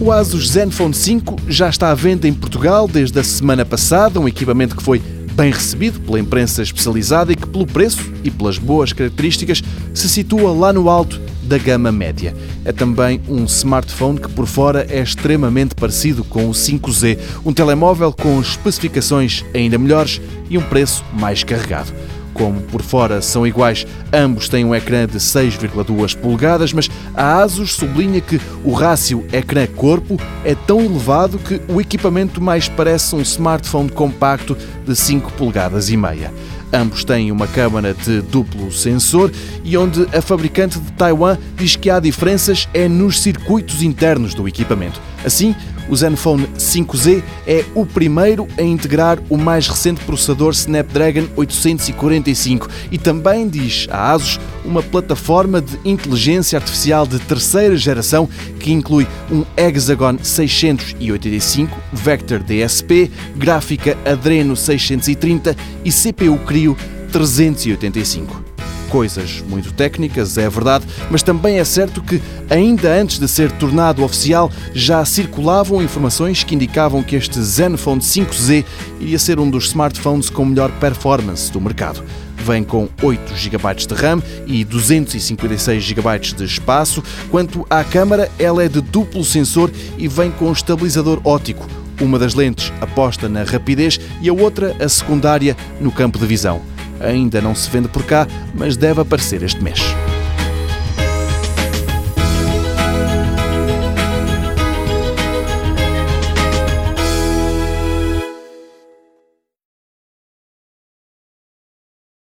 O Asus Zenfone 5 já está à venda em Portugal desde a semana passada, um equipamento que foi bem recebido pela imprensa especializada e que, pelo preço e pelas boas características, se situa lá no alto da gama média. É também um smartphone que por fora é extremamente parecido com o 5Z, um telemóvel com especificações ainda melhores e um preço mais carregado como por fora são iguais, ambos têm um ecrã de 6,2 polegadas, mas a Asus sublinha que o rácio ecrã-corpo é tão elevado que o equipamento mais parece um smartphone compacto de 5 polegadas e meia. Ambos têm uma câmara de duplo sensor e onde a fabricante de Taiwan diz que há diferenças é nos circuitos internos do equipamento. Assim, o Zenfone 5Z é o primeiro a integrar o mais recente processador Snapdragon 845 e também diz a ASUS uma plataforma de inteligência artificial de terceira geração que inclui um Hexagon 685 Vector DSP, gráfica Adreno 630 e CPU Creo 385 coisas muito técnicas, é verdade, mas também é certo que, ainda antes de ser tornado oficial, já circulavam informações que indicavam que este Zenfone 5Z iria ser um dos smartphones com melhor performance do mercado vem com 8 GB de RAM e 256 GB de espaço. Quanto à câmara, ela é de duplo sensor e vem com estabilizador óptico. Uma das lentes aposta na rapidez e a outra, a secundária, no campo de visão. Ainda não se vende por cá, mas deve aparecer este mês.